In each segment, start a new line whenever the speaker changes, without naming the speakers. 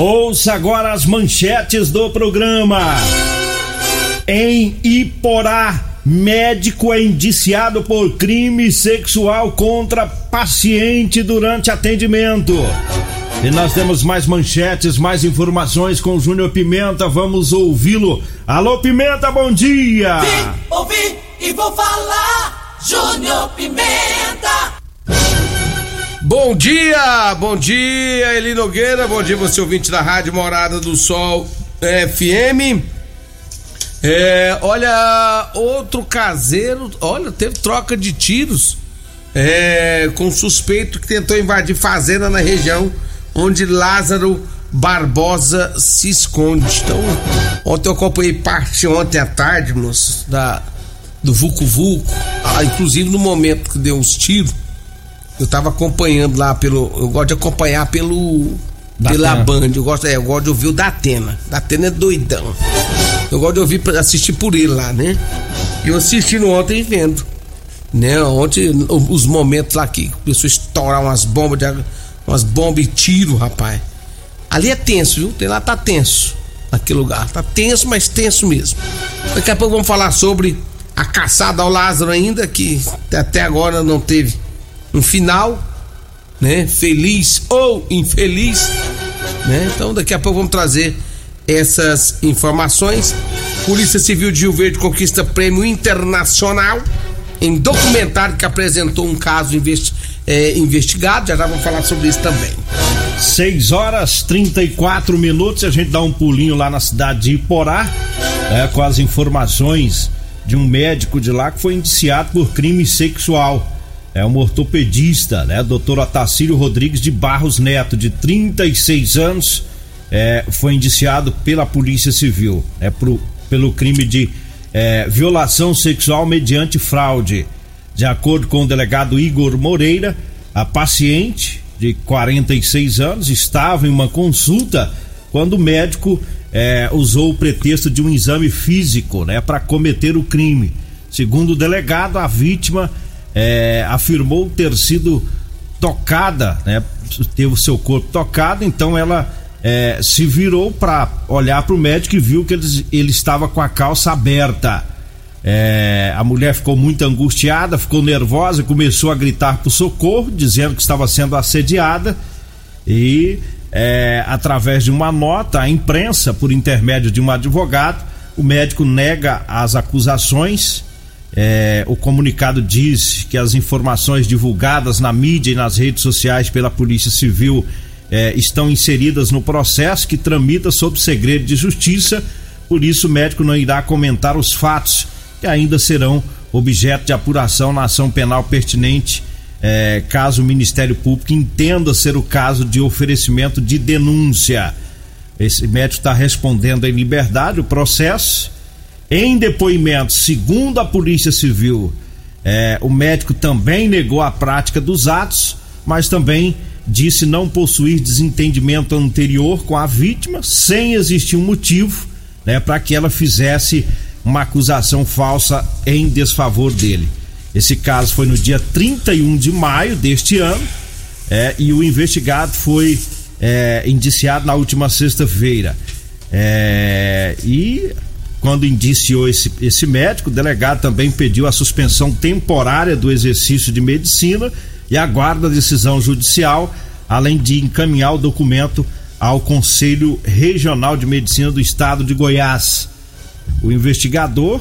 Ouça agora as manchetes do programa. Em Iporá, médico é indiciado por crime sexual contra paciente durante atendimento. E nós temos mais manchetes, mais informações com o Júnior Pimenta. Vamos ouvi-lo. Alô, Pimenta, bom dia!
Vim, ouvi e vou falar. Júnior Pimenta!
Bom dia, bom dia Eli Nogueira, bom dia você ouvinte da Rádio Morada do Sol FM. É, olha, outro caseiro, olha, teve troca de tiros é, com suspeito que tentou invadir fazenda na região onde Lázaro Barbosa se esconde. Então, ontem eu acompanhei parte ontem à tarde, moço, da, do Vucu Vucu, ah, inclusive no momento que deu uns tiros eu tava acompanhando lá pelo. Eu gosto de acompanhar pelo. Da pela Atena. Band. Eu gosto, é, eu gosto de ouvir o da Atena. Da Atena é doidão. Eu gosto de ouvir, assistir por ele lá, né? E eu assistindo ontem vendo. Né? Ontem, os momentos lá que começou a estourar umas bombas de umas bombas e tiro, rapaz. Ali é tenso, viu? Tem lá tá tenso. Naquele lugar. Tá tenso, mas tenso mesmo. Daqui a pouco vamos falar sobre a caçada ao Lázaro ainda, que até agora não teve um final, né? Feliz ou infeliz, né? Então daqui a pouco vamos trazer essas informações. Polícia Civil de Rio Verde conquista prêmio internacional em documentário que apresentou um caso investi é, investigado. Já já vamos falar sobre isso também.
6 horas 34 minutos. A gente dá um pulinho lá na cidade de Iporá é, com as informações de um médico de lá que foi indiciado por crime sexual é um ortopedista, né? Doutor Otacílio Rodrigues de Barros Neto, de 36 anos, é, foi indiciado pela Polícia Civil, é pro, pelo crime de é, violação sexual mediante fraude. De acordo com o delegado Igor Moreira, a paciente de 46 anos estava em uma consulta quando o médico é, usou o pretexto de um exame físico, né, para cometer o crime. Segundo o delegado, a vítima é, afirmou ter sido tocada, né? Teve o seu corpo tocado, então ela é, se virou para olhar para o médico e viu que ele, ele estava com a calça aberta. É, a mulher ficou muito angustiada, ficou nervosa, começou a gritar por socorro, dizendo que estava sendo assediada e é, através de uma nota à imprensa, por intermédio de um advogado, o médico nega as acusações é, o comunicado diz que as informações divulgadas na mídia e nas redes sociais pela Polícia Civil é, estão inseridas no processo que tramita sob segredo de justiça, por isso o médico não irá comentar os fatos que ainda serão objeto de apuração na ação penal pertinente, é, caso o Ministério Público entenda ser o caso de oferecimento de denúncia. Esse médico está respondendo em liberdade o processo em depoimento, segundo a Polícia Civil, é, o médico também negou a prática dos atos, mas também disse não possuir desentendimento anterior com a vítima, sem existir um motivo né, para que ela fizesse uma acusação falsa em desfavor dele. Esse caso foi no dia 31 de maio deste ano é, e o investigado foi é, indiciado na última sexta-feira. É, e quando indiciou esse, esse médico, o delegado também pediu a suspensão temporária do exercício de medicina e aguarda a decisão judicial, além de encaminhar o documento ao Conselho Regional de Medicina do Estado de Goiás. O investigador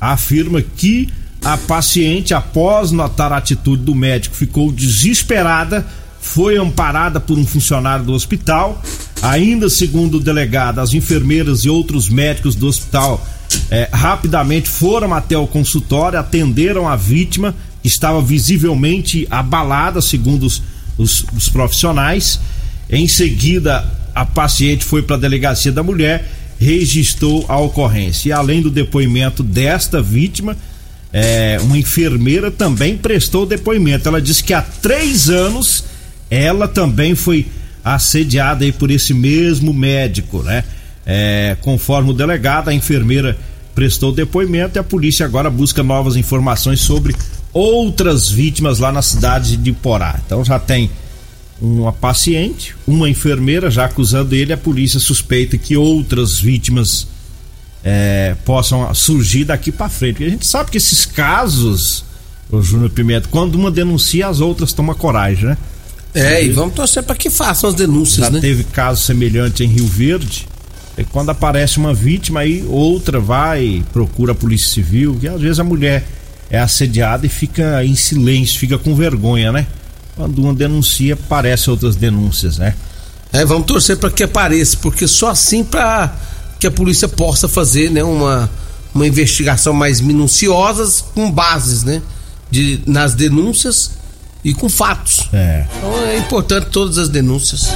afirma que a paciente, após notar a atitude do médico, ficou desesperada, foi amparada por um funcionário do hospital. Ainda segundo o delegado, as enfermeiras e outros médicos do hospital eh, rapidamente foram até o consultório, atenderam a vítima, que estava visivelmente abalada, segundo os, os, os profissionais. Em seguida, a paciente foi para a delegacia da mulher, registrou a ocorrência. E além do depoimento desta vítima, é, uma enfermeira também prestou depoimento. Ela disse que há três anos ela também foi assediada aí por esse mesmo médico, né? É, conforme o delegado, a enfermeira prestou depoimento e a polícia agora busca novas informações sobre outras vítimas lá na cidade de Porá. Então já tem uma paciente, uma enfermeira já acusando ele, a polícia suspeita que outras vítimas é, possam surgir daqui para frente. Porque a gente sabe que esses casos, o Júnior Pimenta, quando uma denuncia, as outras tomam coragem, né?
É, e vamos torcer para que façam as denúncias,
Já
né?
teve caso semelhante em Rio Verde. E quando aparece uma vítima, aí outra vai, procura a Polícia Civil, que às vezes a mulher é assediada e fica em silêncio, fica com vergonha, né? Quando uma denuncia, aparecem outras denúncias, né?
É, vamos torcer para que apareça, porque só assim para que a polícia possa fazer, né, uma, uma investigação mais minuciosa com bases, né, de nas denúncias e com fatos.
É.
Então é importante todas as denúncias.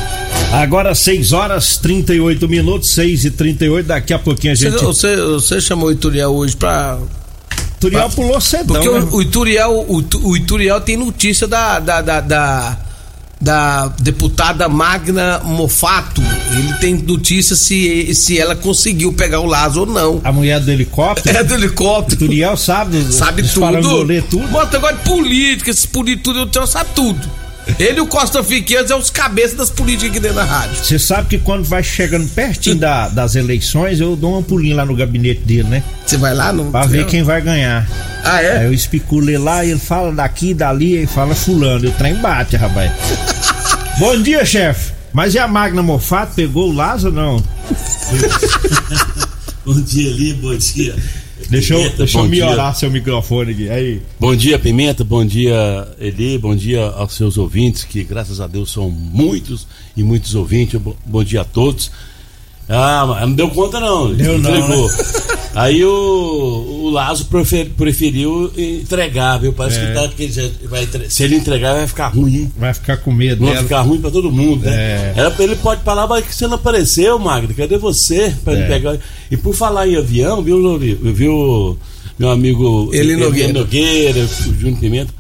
Agora 6 horas 38 minutos, 6 e 38 daqui a pouquinho a
Você,
gente.
você, você chamou o Ituriel hoje para
Turiel pulou cedão,
porque
né?
o, o Ituriel o, o Ituriel tem notícia da da, da, da da deputada Magna Mofato. Ele tem notícia se, se ela conseguiu pegar o Lázaro ou não.
A mulher do helicóptero.
É do helicóptero.
Turiel sabe,
Sabe tudo.
parangolê, tudo.
Bota agora de política, esses políticos tudo, eu sabe tudo. Ele e o Costa Fiqueiros é os cabeças das políticas aqui dentro da rádio.
Você sabe que quando vai chegando pertinho da- das eleições, eu dou uma pulinha lá no gabinete dele, né?
Você vai lá no.
Pra ver quem vai ganhar.
Ah,
Aí
é?
eu especulo ele lá, ele fala daqui, dali, e fala fulano. E o trem bate, rapaz. Bom dia, chefe. Mas e a Magna Mofato? Pegou o Lázaro ou não?
Bom dia, Eli, bom dia.
Deixa eu, deixa eu
dia.
melhorar seu microfone aqui. Aí.
Bom dia, Pimenta, bom dia, Eli, bom dia aos seus ouvintes, que graças a Deus são muitos e muitos ouvintes. Bo- Bom dia a todos. Ah, mas não deu conta não.
Deu não,
entregou. Aí o, o Lazo prefer- preferiu entregar, viu? Parece
É.
que tá, que ele já vai entre- se ele entregar vai ficar ruim, hein?
Vai ficar com medo
Vai ficar ruim pra todo mundo, né?
É.
Era ele pode falar, mas que você não apareceu, Magno. Cadê você? Ele
É.
pegar. E por falar em avião, viu, viu meu amigo
Eli Nogueira.
Nogueira, o Júnior Pimenta.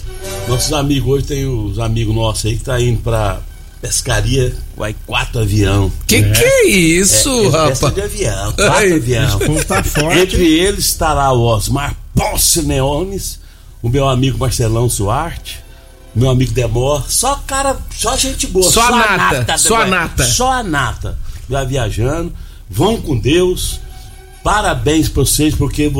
Nossos amigos hoje tem os amigos nossos aí que tá indo pra pescaria, vai quatro avião.
Que que é isso,
É, festa
rapaz?
de avião, quatro
Ai,
avião.
Tá forte.
Entre eles estará o Osmar Ponce Neones, o meu amigo Marcelão Suarte, meu amigo Demor, só cara, só gente boa,
Só a nata,
do
só a nata.
Só a nata. Já viajando, vão com Deus. Parabéns pra vocês, porque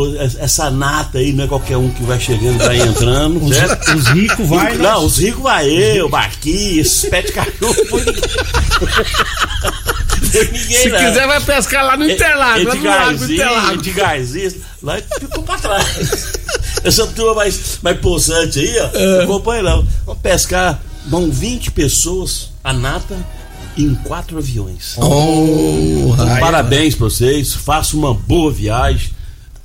essa nata aí não é qualquer um que vai chegando, vai entrando, certo?
Os ricos vai, né?
Não, os ricos vai eu, Marquinhos, pé de cachorro. ninguém.
Se
não.
quiser, vai pescar lá no Interlagos, lá no lago Interlagos.
Edgarzinho, lá ficou pra trás. Essa turma mais, mais possante aí, ó,
É.
acompanha não. Vamos pescar, vão 20 pessoas, a nata, em quatro aviões.
Oh,
Então, parabéns pra vocês, faça uma boa viagem,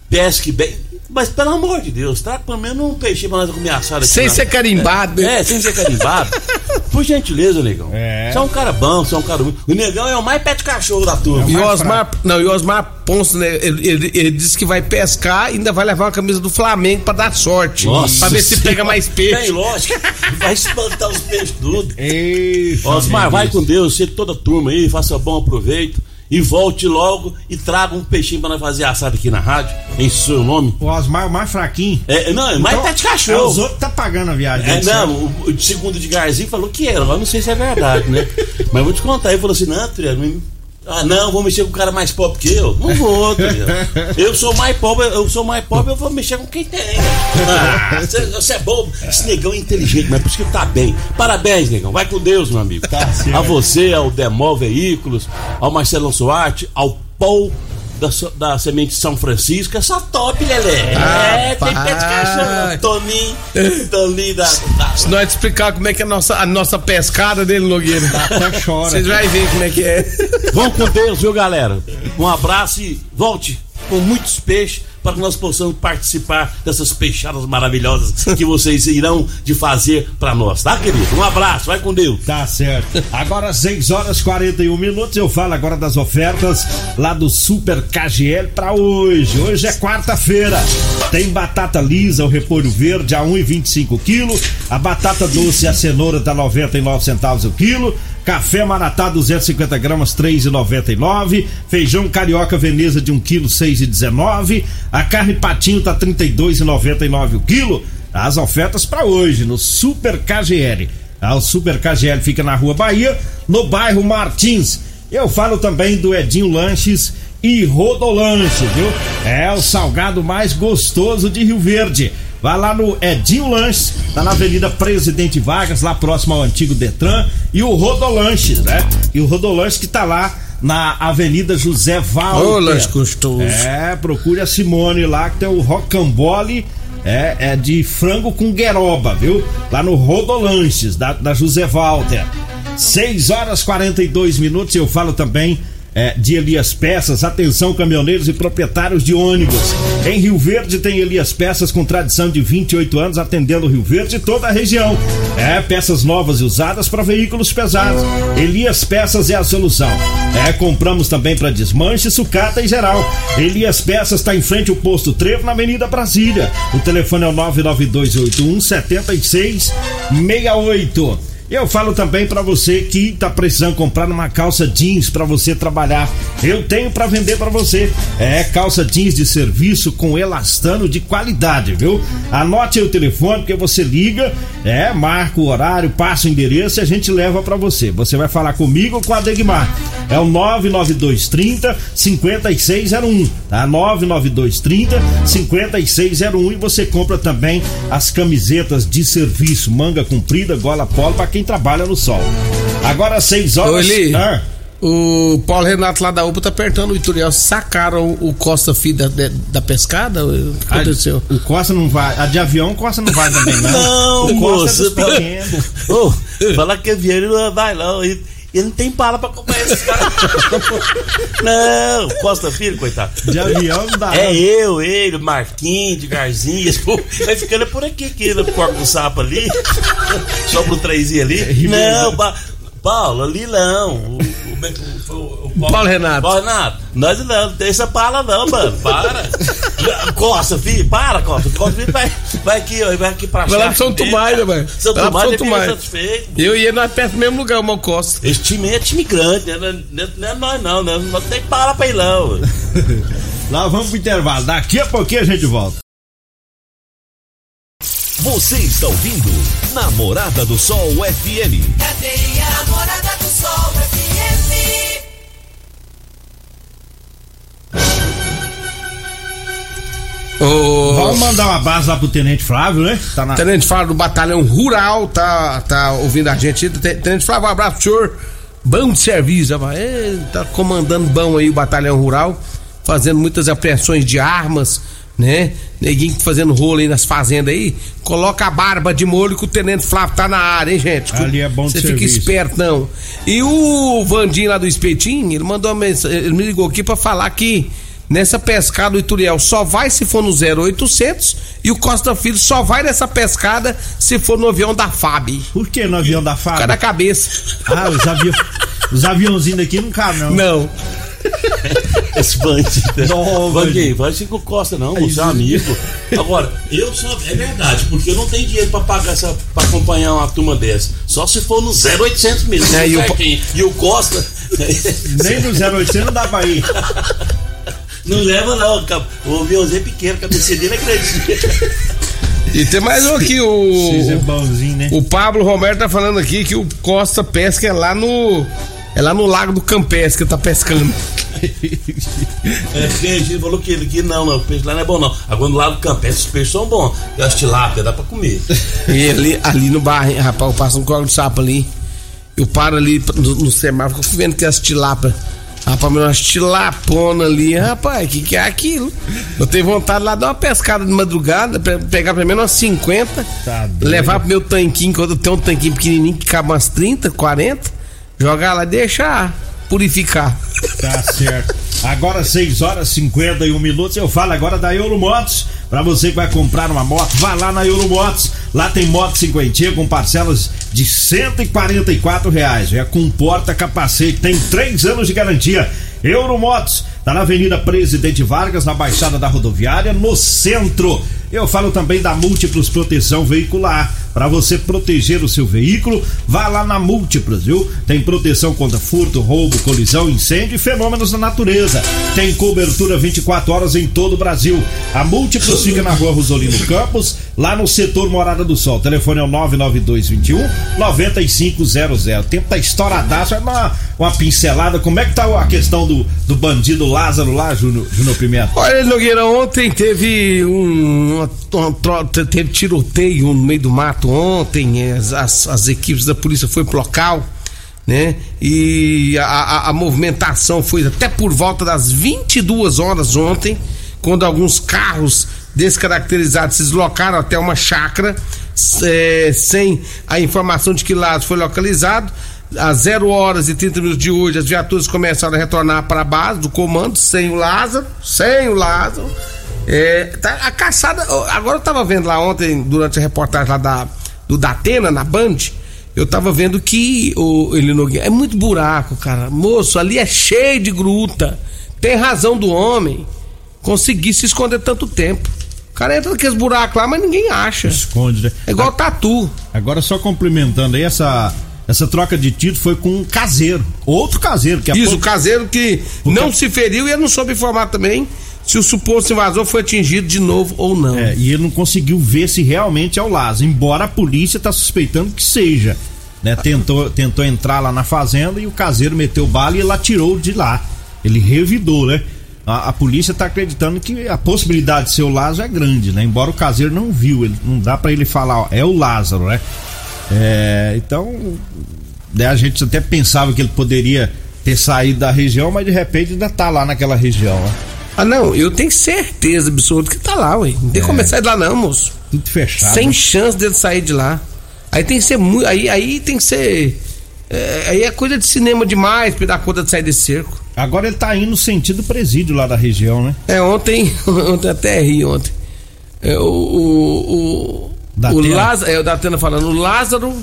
pesque bem. Mas pelo amor de Deus, traga pelo menos um peixinho pra nós comer assado aqui.
Sem
na-
ser carimbado, né?
É, sem ser carimbado. Por gentileza, negão.
É.
Você é um cara bom, você é um cara. O negão é o mais pé de cachorro da turma.
E o
mais
Osmar, não, e o Osmar Ponce, né, ele, ele, ele disse que vai pescar e ainda vai levar uma camisa do Flamengo pra dar sorte.
Nossa
pra ver se pega mais
Tem,
peixe.
lógico. Vai espantar os peixes tudo.
Ei,
Osmar, vai com Deus, você toda a turma aí, faça bom aproveito e volte logo e traga um peixinho pra nós fazer assado aqui na rádio, em seu nome.
O Osmar mais fraquinho.
É, não, é mais
Então,
pé de
É, os
cachorro.
outros tá pagando a viagem.
É,
dele,
não, o, o segundo de Garzinho falou que era, mas não sei se é verdade, né? mas vou te contar, ele falou assim, não, Triano, Ah, não, vou mexer com o cara mais pobre que eu. Não vou, entendeu? Eu sou mais pobre, eu sou mais pobre, eu vou mexer com quem tem. Ah, você, você é bobo. Esse negão é inteligente, mas por isso que tá bem. Parabéns, negão. Vai com Deus, meu amigo.
Tá
a você, ao Demol Veículos, ao Marcelão Soarte, ao Paul da, da Semente São Francisco. É só top, Lelé. é, tem pé de cachorro. Toninho, Toninho da. da
Se nós te explicar como é que é a nossa, a nossa pescada dele, Nogueira.
Até chora.
Vocês vão ver como é que é.
Vão com Deus, viu, galera? Um abraço e volte com muitos peixes para que nós possamos participar dessas peixadas maravilhosas que vocês irão de fazer para nós, tá, querido? Um abraço, vai com Deus.
Tá certo. Agora 6 horas 41 minutos. Eu falo agora das ofertas lá do Super KGL para hoje. Hoje é quarta-feira. Tem batata lisa, o repolho verde a 1,25 quilo. A batata doce e a cenoura tá 99 centavos o quilo. Café Maratá 250 gramas 3,99. Feijão carioca Veneza de 1 quilo 6,19. A carne patinho tá 32,99 o quilo. As ofertas para hoje no Super KGL. Ah, O Super KGL fica na Rua Bahia, no bairro Martins. Eu falo também do Edinho Lanches e Rodolanche, viu? É o salgado mais gostoso de Rio Verde. Vai lá no Edinho Lanches, tá na Avenida Presidente Vargas, lá próximo ao antigo Detran, e o Rodolanches, né? E o Rodolanches que tá lá na Avenida José Walter.
Ô, lanche gostoso.
É, procure a Simone lá que tem o rocambole é, é de frango com gueroba, viu? Lá no Rodolanches, da, da José Walter. 6 horas 42 minutos. Eu falo também é, de Elias Peças. Atenção, caminhoneiros e proprietários de ônibus. Em Rio Verde tem Elias Peças com tradição de 28 anos atendendo Rio Verde e toda a região. É, peças novas e usadas para veículos pesados. Elias Peças é a solução. É, compramos também para desmanche, sucata em geral. Elias Peças está em frente ao posto Trevo na Avenida Brasília. O telefone é o 99281 7668. Eu falo também para você que tá precisando comprar uma calça jeans para você trabalhar. Eu tenho para vender para você. É calça jeans de serviço com elastano de qualidade, viu? Anote aí o telefone porque você liga, é, marca o horário, passa o endereço e a gente leva para você. Você vai falar comigo ou com a Degmar. É o 99230 5601, tá? 99230 5601 e você compra também as camisetas de serviço, manga comprida, gola polo para quem trabalha no sol. Agora 6 horas. Ah,
O Paulo Renato lá da UPA tá apertando o Ituriel. Sacaram o Costa Fi da, da, da pescada? O que aconteceu?
o Costa não vai. A de avião, o Costa não vai também, não.
Não,
o Costa
moço.
é
fala que avião ele não vai não. Ele, ele não tem bala pra acompanhar esses caras. não, Costa Filho, coitado.
De avião não dá.
É
não.
eu, ele, o Marquinhos, pô, vai ficando por aqui, aqui no corpo do sapo ali, sobra o trezinho ali. Não, pa- Paulo, ali não. O, o, o- o-
Paulo Renato.
Paulo Renato, nós não, não tem essa bala não, mano, para. Costa, filho, para, Costa. Costa, filho, vai, vai aqui, ó, vai aqui pra
Vai lá pro São Tomás, né, velho?
São
lá
Tomás,
São Tomás.
satisfeito.
Eu ia nós perto do mesmo lugar, o meu Costa.
Esse time é time grande, né? Não, é- não é nós não, né? Não tem bala pra ir não.
Lá vamos pro intervalo. Daqui a pouquinho a gente volta.
Você está ouvindo Namorada do Sol FM.
Cadeia Morada
O
Vamos mandar uma base lá pro Tenente Flávio, né? Tá na.
Tenente Flávio do Batalhão Rural tá, tá ouvindo a gente. Ten- Tenente Flávio, um abraço pro senhor. Bom de serviço. Ele tá comandando bom aí o Batalhão Rural, fazendo muitas apreensões de armas, né? Neguinho fazendo rolo aí nas fazendas aí. Coloca a barba de molho que o Tenente Flávio tá na área, hein, gente?
Ali é bom
Você fica
serviço.
esperto, não. E o Vandinho lá do Espetinho, ele mandou uma mensagem, ele me ligou aqui pra falar que nessa pescada o Ituriel só vai se for no 0800 e o Costa Filho só vai nessa pescada se for no avião da FAB.
Por que no avião da
Cada
Fábio?
cabeça.
Ah, os, avi... os aviãozinhos daqui não cabem, não.
Não.
Esse bandido.
Não,
Vandinho, vai ser com o Costa não, você é amigo. Agora, eu só. É verdade, porque eu não tenho dinheiro pra pagar essa. pra acompanhar uma turma dessa. Só se for no 0800 mesmo.
É, e o-
e o Costa.
Nem no 0800 não dá pra ir.
Não leva não, o aviãozinho é pequeno, a cabeça dele é grande.
E tem mais um aqui,
Vocês é
o.
bonzinho, né?
O Pablo Romero tá falando aqui que o Costa Pesca é lá no. É lá no Lago do Campestre que tá pescando.
É, gente falou que, que não, não, o peixe lá não é bom não. Agora no lado do campestre os peixes são bons. E as tilápia dá pra comer.
E ali, ali no bar, hein, rapaz, eu passo um colo de sapo ali. Eu paro ali no, no semáforo, fico vendo que as tilápia. Rapaz, mas umas tilapona ali, rapaz, que que é aquilo? Eu tenho vontade lá de dar uma pescada de madrugada, pe- pegar pelo menos umas 50,
Tá
levar pro meu tanquinho, quando eu tenho um tanquinho pequenininho que cabe umas 30, 40, jogar lá e deixar purificar.
Tá certo. Agora 6 horas e 51 minutos. Eu falo agora da Euromotos. Pra você que vai comprar uma moto, vá lá na Euromotos. Lá tem moto cinquentinha com parcelas de 144 reais. É com porta capacete. Tem 3 anos de garantia. Euromotos. Tá na Avenida Presidente Vargas, na Baixada da Rodoviária, no centro. Eu falo também da Múltiplos Proteção Veicular. Para você proteger o seu veículo, vá lá na Múltiplos, viu? Tem proteção contra furto, roubo, colisão, incêndio e fenômenos da natureza. Tem cobertura 24 horas em todo o Brasil. A Múltiplos fica na rua Rosolino Campos, lá no setor Morada do Sol. O telefone é o 99221 9500. Tempo tá estouradaço. Dar uma, uma pincelada. Como é que tá a questão do, do bandido Lázaro lá, Júnior Pimenta?
Olha, Nogueira, ontem teve um. teve tiroteio no meio do mato ontem. eh, As, as, as equipes da polícia foram pro local, né? E a, a- a movimentação foi até por volta das 22 horas ontem, quando alguns carros descaracterizados se deslocaram até uma chácara, eh, sem a informação de que Lázaro foi localizado. Às 0 horas e 30 minutos de hoje, as viaturas começaram a retornar para a base do comando, sem o Lázaro, sem o Lázaro. É, tá, a caçada. Agora eu tava vendo lá ontem, durante a reportagem lá da, do Datena, na Band, eu tava vendo que o ele Nogueira, é muito buraco, cara. Moço, ali é cheio de gruta. Tem razão do homem conseguir se esconder tanto tempo. O cara entra naqueles buracos lá, mas ninguém acha.
Esconde, né?
É igual tatu.
Agora só complementando aí, essa, essa troca de tiro foi com um caseiro. Outro caseiro, que a
Isso, o
pouco-
caseiro que não se feriu e eu não soube informar também se o suposto invasor foi atingido de novo ou não.
É, e ele não conseguiu ver se realmente é o Lázaro, embora a polícia tá suspeitando que seja. Né? Tentou, tentou entrar lá na fazenda e o caseiro meteu bala e ele atirou de lá. Ele revidou, né? A, a polícia tá acreditando que a possibilidade de ser o Lázaro é grande, né? Embora o caseiro não viu, ele, não dá pra ele falar, ó, é o Lázaro, né? É, então, né, a gente até pensava que ele poderia ter saído da região, mas de repente ainda tá lá naquela região, né?
Ah, não, eu tenho certeza absoluta que tá lá, ué. Não tem como ele sair de lá, não, moço.
Tudo fechado.
Sem chance dele sair de lá. Aí tem que ser muito. Aí, aí tem que ser. é, aí é coisa de cinema demais pra dar conta de sair desse cerco.
Agora ele tá indo no sentido presídio lá da região, né?
É, ontem, ontem até ri ontem. É, o. O, o,
Da
o? Lázaro, é, o Datena falando, o Lázaro,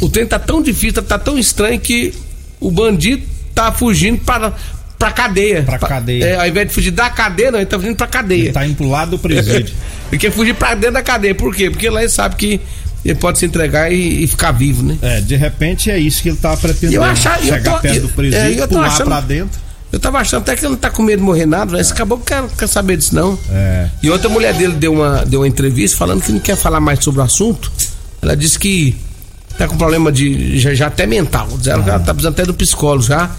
o trem tá tão difícil, tá tão estranho que o bandido tá fugindo para pra cadeia.
Pra cadeia.
É, ao invés de fugir da cadeia, não, ele tá fugindo pra cadeia.
Ele tá indo pro lado do presídio.
Ele quer fugir pra dentro da cadeia. Por quê? Porque lá ele sabe que ele pode se entregar e, e ficar vivo, né?
é, de repente é isso que ele tava pretendendo.
Eu eu
Chegar
tô-
perto do
eu-
presídio,
é, eu
pular
achando-
pra dentro.
Eu tava achando até que ele não tá com medo de morrer nada, mas acabou que quer, quer saber disso, não.
É.
E outra mulher dele deu uma, deu uma entrevista falando que não quer falar mais sobre o assunto. Ela disse que tá com problema de. já, já até mental. Diz ela ela tá precisando até do psicólogo já.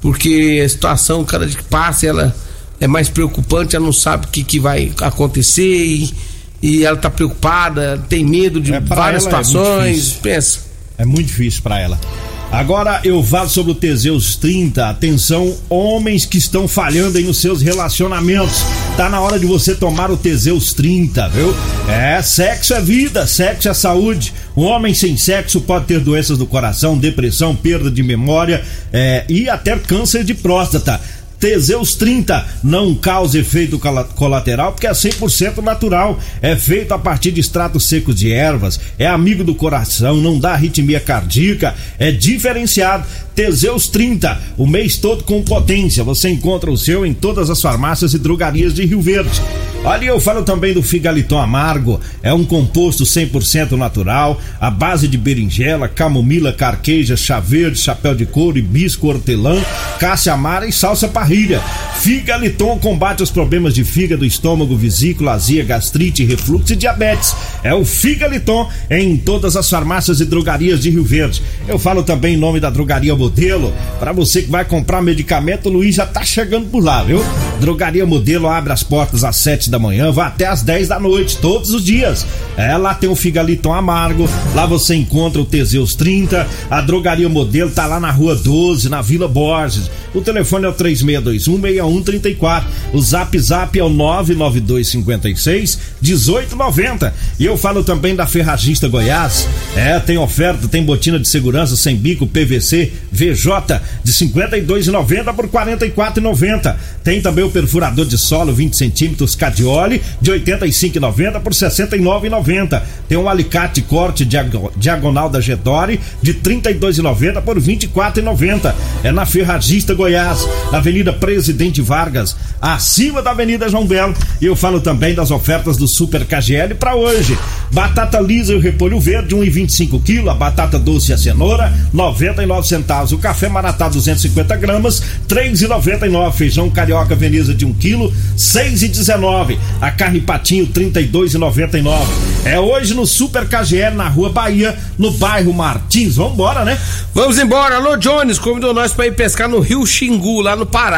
Porque a situação, cada dia que passa, ela é mais preocupante, ela não sabe o que, que vai acontecer e, e ela tá preocupada, tem medo de
É,
várias
é
situações.
difícil.
Pensa.
É muito difícil pra ela. Agora eu falo sobre o Teseus 30. Atenção, homens que estão falhando aí nos seus relacionamentos. Tá na hora de você tomar o Teseus 30, viu? É, sexo é vida, sexo é saúde. Um homem sem sexo pode ter doenças do coração, depressão, perda de memória é, e até câncer de próstata. Teseus 30 não causa efeito colateral porque é 100% natural. É feito a partir de extratos secos de ervas, é amigo do coração, não dá arritmia cardíaca, é diferenciado. Teseus 30, o mês todo com potência. Você encontra o seu em todas as farmácias e drogarias de Rio Verde. Olha, eu falo também do Figaliton Amargo. É um composto 100% natural, à base de berinjela, camomila, carqueja, chá verde, chapéu de couro, hibisco, hortelã, cássia amara e salsa parrilha. Barrilha. Figaliton combate os problemas de fígado, estômago, vesícula, azia, gastrite, refluxo e diabetes. É o Figaliton em todas as farmácias e drogarias de Rio Verde. Eu falo também em nome da Drogaria Modelo. Para você que vai comprar medicamento, o Luiz já tá chegando por lá, viu? Drogaria Modelo abre as portas às 7 da manhã, vai até às 10 da noite, todos os dias. É, lá tem o Figaliton amargo, lá você encontra o Teseus 30. A Drogaria Modelo tá lá na rua 12, na Vila Borges. O telefone é o 3621 6134. O Zap Zap é o 99256 1890. E eu falo também da Ferragista Goiás. É, tem oferta, tem botina de segurança sem bico PVC VJ de 52,90 por 44,90. Tem também o perfurador de solo 20 centímetros Cadioli de 85,90 por 69,90. Tem um alicate corte diagonal da Gedore de 32,90 por 24,90. É na Ferragista Goiás, na Avenida Presidente Vargas, acima da Avenida João Belo. E eu falo também das ofertas do Super KGL para hoje. Batata lisa e o repolho verde, 1,25 kg. A batata doce e a cenoura, 99 centavos. O café maratá, 250 gramas, 3,99. Feijão carioca veneza de 1 kg, 6,19. A carne patinho, 32,99. É hoje no Super KGL, na Rua Bahia, no bairro Martins. Vambora, né?
Vamos embora. Alô, Jones, convidou nós para ir pescar no Rio Xingu, lá no Pará.